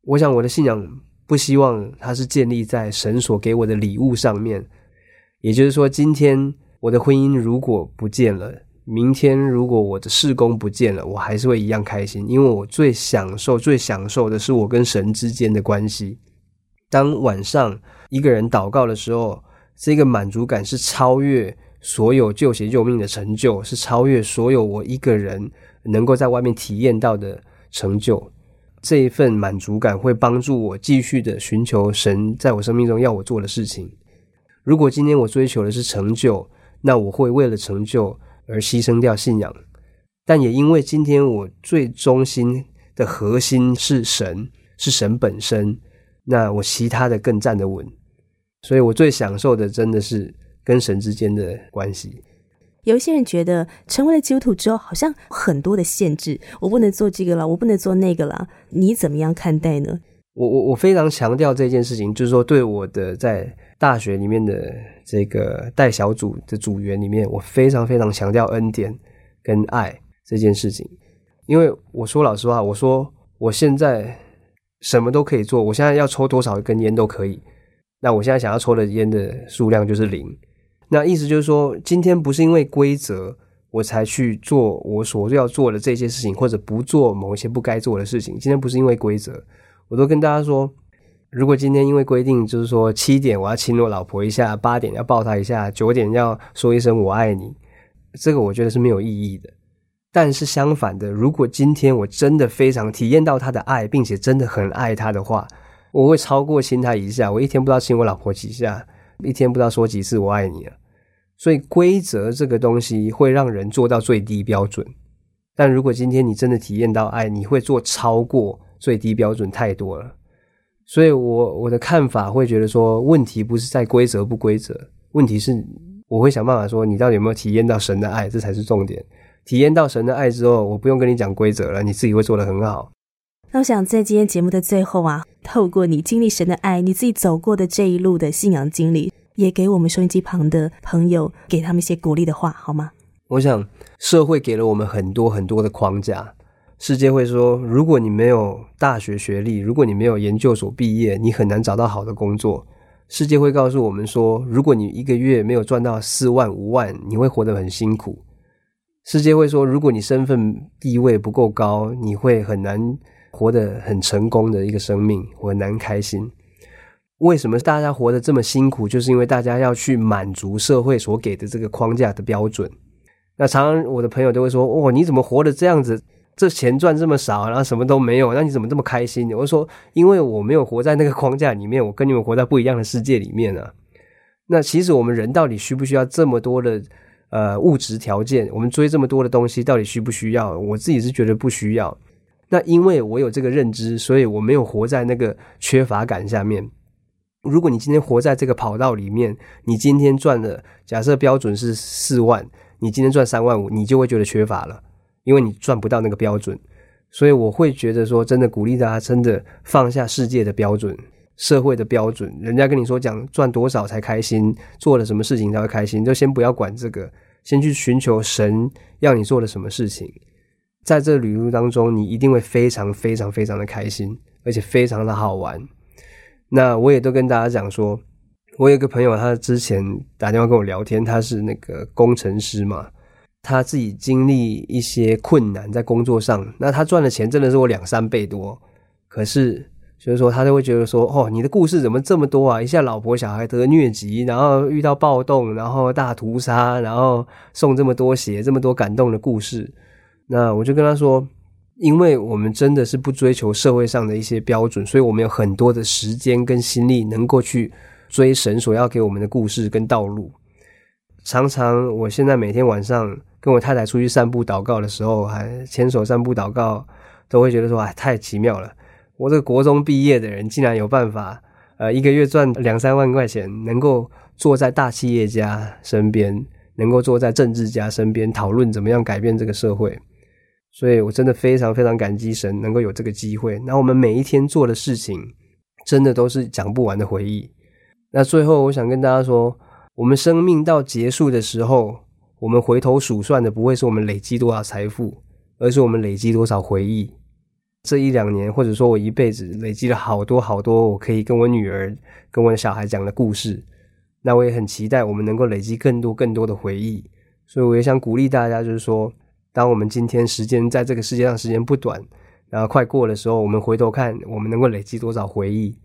我想，我的信仰。不希望它是建立在神所给我的礼物上面，也就是说，今天我的婚姻如果不见了，明天如果我的事工不见了，我还是会一样开心，因为我最享受、最享受的是我跟神之间的关系。当晚上一个人祷告的时候，这个满足感是超越所有救邪救命的成就，是超越所有我一个人能够在外面体验到的成就。这一份满足感会帮助我继续的寻求神在我生命中要我做的事情。如果今天我追求的是成就，那我会为了成就而牺牲掉信仰。但也因为今天我最中心的核心是神，是神本身，那我其他的更站得稳。所以我最享受的真的是跟神之间的关系。有一些人觉得成为了基督徒之后，好像很多的限制，我不能做这个了，我不能做那个了。你怎么样看待呢？我我我非常强调这件事情，就是说，对我的在大学里面的这个带小组的组员里面，我非常非常强调恩典跟爱这件事情。因为我说老实话，我说我现在什么都可以做，我现在要抽多少根烟都可以。那我现在想要抽的烟的数量就是零。那意思就是说，今天不是因为规则我才去做我所要做的这些事情，或者不做某一些不该做的事情。今天不是因为规则，我都跟大家说，如果今天因为规定，就是说七点我要亲我老婆一下，八点要抱她一下，九点要说一声我爱你，这个我觉得是没有意义的。但是相反的，如果今天我真的非常体验到她的爱，并且真的很爱她的话，我会超过亲她一下。我一天不知道亲我老婆几下，一天不知道说几次我爱你了。所以规则这个东西会让人做到最低标准，但如果今天你真的体验到爱，你会做超过最低标准太多了。所以我我的看法会觉得说，问题不是在规则不规则，问题是我会想办法说，你到底有没有体验到神的爱，这才是重点。体验到神的爱之后，我不用跟你讲规则了，你自己会做得很好。那我想在今天节目的最后啊，透过你经历神的爱，你自己走过的这一路的信仰经历。也给我们收音机旁的朋友，给他们一些鼓励的话，好吗？我想，社会给了我们很多很多的框架。世界会说，如果你没有大学学历，如果你没有研究所毕业，你很难找到好的工作。世界会告诉我们说，如果你一个月没有赚到四万五万，你会活得很辛苦。世界会说，如果你身份地位不够高，你会很难活得很成功的一个生命，很难开心。为什么大家活得这么辛苦？就是因为大家要去满足社会所给的这个框架的标准。那常常我的朋友都会说：“哦，你怎么活得这样子？这钱赚这么少，然后什么都没有，那你怎么这么开心？”我说：“因为我没有活在那个框架里面，我跟你们活在不一样的世界里面啊。”那其实我们人到底需不需要这么多的呃物质条件？我们追这么多的东西，到底需不需要？我自己是觉得不需要。那因为我有这个认知，所以我没有活在那个缺乏感下面。如果你今天活在这个跑道里面，你今天赚的假设标准是四万，你今天赚三万五，你就会觉得缺乏了，因为你赚不到那个标准。所以我会觉得说，真的鼓励大家，真的放下世界的标准、社会的标准。人家跟你说讲赚多少才开心，做了什么事情才会开心，就先不要管这个，先去寻求神要你做了什么事情。在这旅途当中，你一定会非常非常非常的开心，而且非常的好玩。那我也都跟大家讲说，我有个朋友，他之前打电话跟我聊天，他是那个工程师嘛，他自己经历一些困难在工作上，那他赚的钱真的是我两三倍多，可是就是说他就会觉得说，哦，你的故事怎么这么多啊？一下老婆小孩得疟疾，然后遇到暴动，然后大屠杀，然后送这么多血，这么多感动的故事，那我就跟他说。因为我们真的是不追求社会上的一些标准，所以我们有很多的时间跟心力，能够去追神所要给我们的故事跟道路。常常，我现在每天晚上跟我太太出去散步祷告的时候，还牵手散步祷告，都会觉得说：“哎，太奇妙了！我这个国中毕业的人，竟然有办法，呃，一个月赚两三万块钱，能够坐在大企业家身边，能够坐在政治家身边，讨论怎么样改变这个社会。”所以，我真的非常非常感激神能够有这个机会。那我们每一天做的事情，真的都是讲不完的回忆。那最后，我想跟大家说，我们生命到结束的时候，我们回头数算的不会是我们累积多少财富，而是我们累积多少回忆。这一两年，或者说我一辈子，累积了好多好多，我可以跟我女儿、跟我的小孩讲的故事。那我也很期待我们能够累积更多更多的回忆。所以，我也想鼓励大家，就是说。当我们今天时间在这个世界上时间不短，然后快过的时候，我们回头看，我们能够累积多少回忆？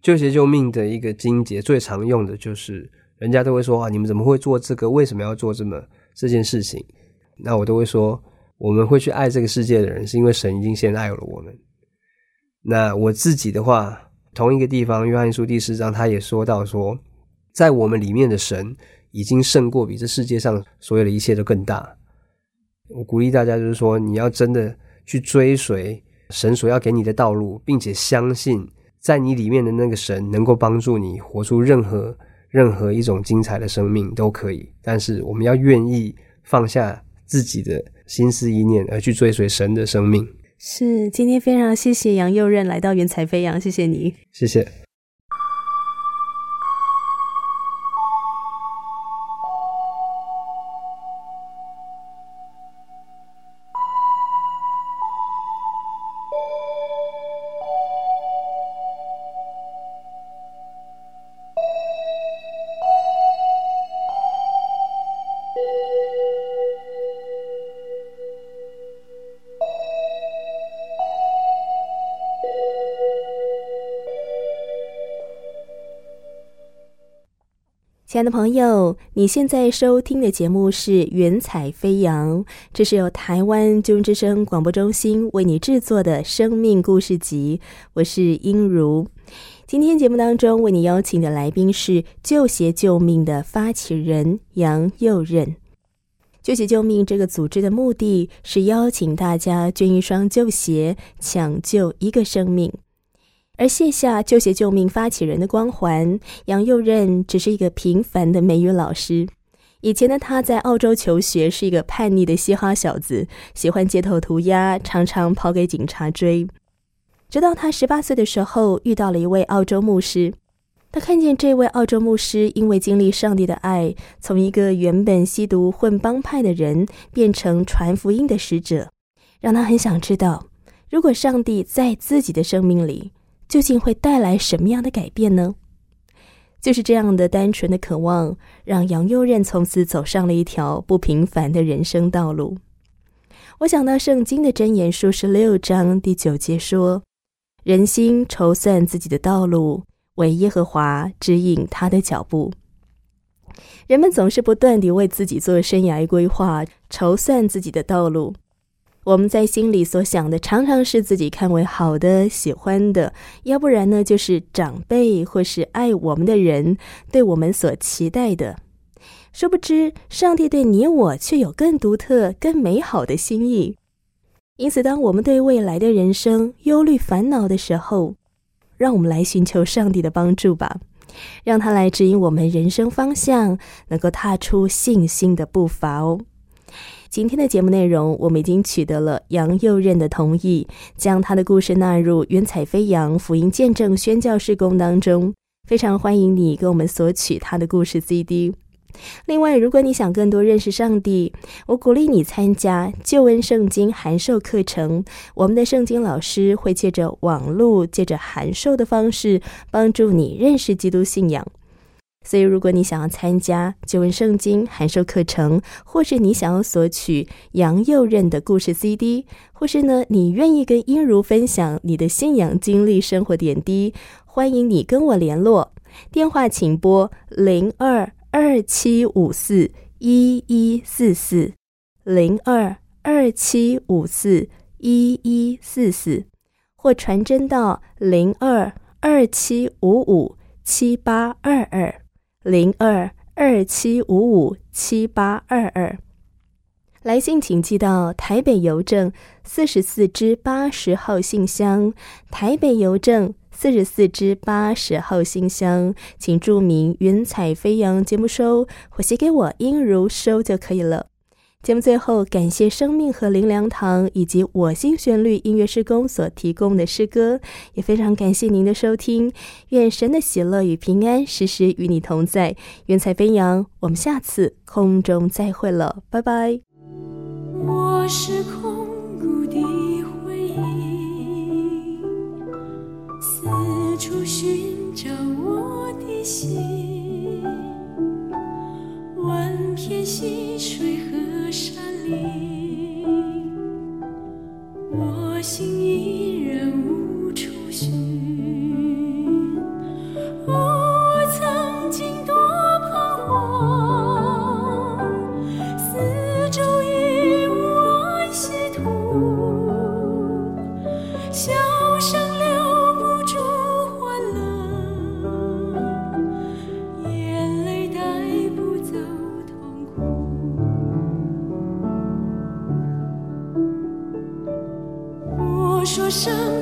救邪救命的一个经节最常用的就是，人家都会说啊，你们怎么会做这个？为什么要做这么这件事情？那我都会说，我们会去爱这个世界的人，是因为神已经先爱了我们。那我自己的话，同一个地方，约翰书第四章，他也说到说，在我们里面的神已经胜过比这世界上所有的一切都更大。我鼓励大家，就是说，你要真的去追随神所要给你的道路，并且相信在你里面的那个神能够帮助你活出任何任何一种精彩的生命都可以。但是，我们要愿意放下自己的心思意念，而去追随神的生命。是，今天非常谢谢杨佑任来到云彩飞扬，谢谢你，谢谢。亲爱的朋友，你现在收听的节目是《云彩飞扬》，这是由台湾救恩之声广播中心为你制作的生命故事集。我是英如。今天节目当中为你邀请的来宾是救协救命的发起人杨佑任。救协救命这个组织的目的是邀请大家捐一双旧鞋，抢救一个生命。而卸下救协救命发起人的光环，杨佑任只是一个平凡的美语老师。以前的他在澳洲求学，是一个叛逆的嘻哈小子，喜欢街头涂鸦，常常跑给警察追。直到他十八岁的时候，遇到了一位澳洲牧师。他看见这位澳洲牧师因为经历上帝的爱，从一个原本吸毒混帮派的人，变成传福音的使者，让他很想知道，如果上帝在自己的生命里。究竟会带来什么样的改变呢？就是这样的单纯的渴望，让杨佑任从此走上了一条不平凡的人生道路。我想到圣经的箴言书十六章第九节说：“人心筹算自己的道路，为耶和华指引他的脚步。”人们总是不断地为自己做生涯规划，筹算自己的道路。我们在心里所想的，常常是自己看为好的、喜欢的，要不然呢，就是长辈或是爱我们的人对我们所期待的。殊不知，上帝对你我却有更独特、更美好的心意。因此，当我们对未来的人生忧虑、烦恼的时候，让我们来寻求上帝的帮助吧，让他来指引我们人生方向，能够踏出信心的步伐哦。今天的节目内容，我们已经取得了杨佑任的同意，将他的故事纳入“云彩飞扬福音见证宣教事工”当中。非常欢迎你跟我们索取他的故事 CD。另外，如果你想更多认识上帝，我鼓励你参加救恩圣经函授课程。我们的圣经老师会借着网络、借着函授的方式，帮助你认识基督信仰。所以，如果你想要参加旧文圣经函授课程，或是你想要索取杨佑任的故事 CD，或是呢，你愿意跟英如分享你的信仰经历、生活点滴，欢迎你跟我联络。电话请拨零二二七五四一一四四零二二七五四一一四四，或传真到零二二七五五七八二二。零二二七五五七八二二，来信请寄到台北邮政四十四支八十号信箱。台北邮政四十四支八十号信箱，请注明“云彩飞扬”节目收，或写给我音如收就可以了。节目最后，感谢生命和林良堂以及我心旋律音乐施工所提供的诗歌，也非常感谢您的收听。愿神的喜乐与平安时时与你同在。云彩飞扬，我们下次空中再会了，拜拜。我是空谷的回忆，四处寻找我的心，万片溪水。山林，我心依然无处寻。我说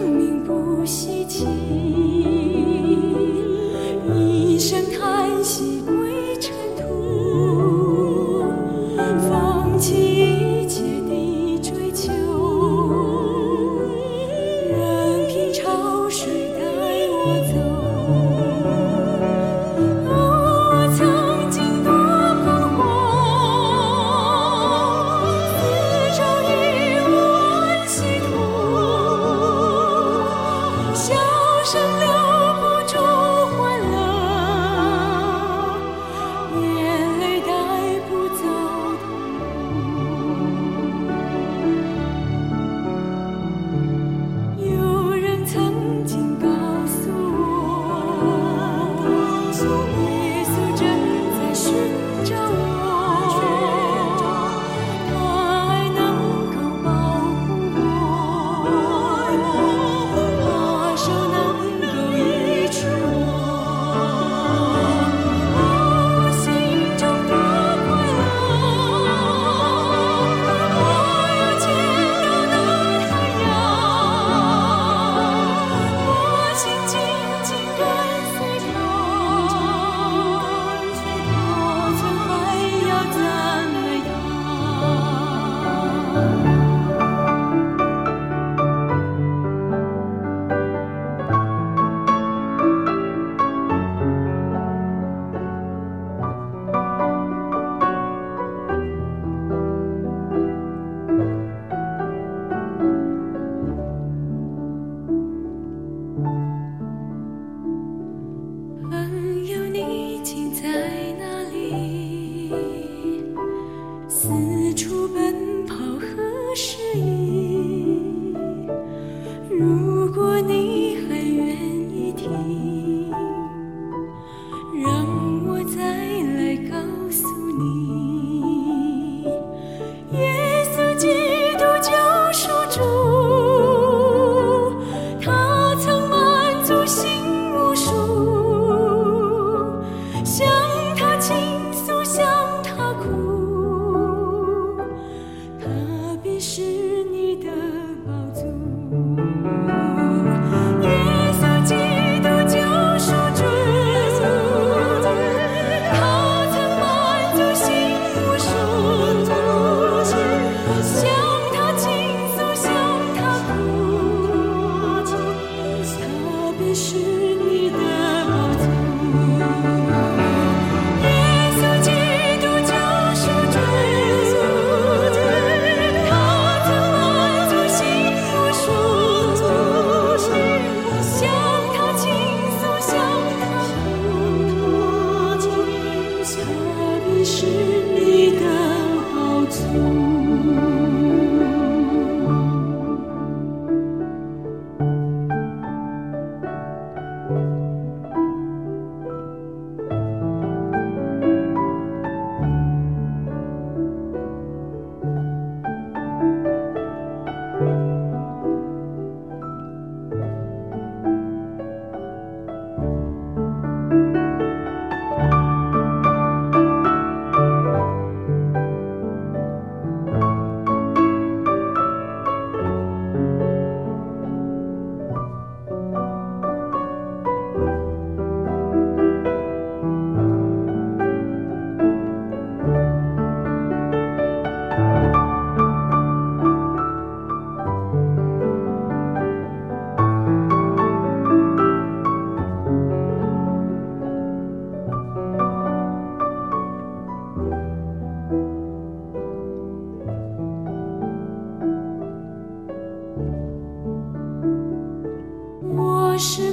说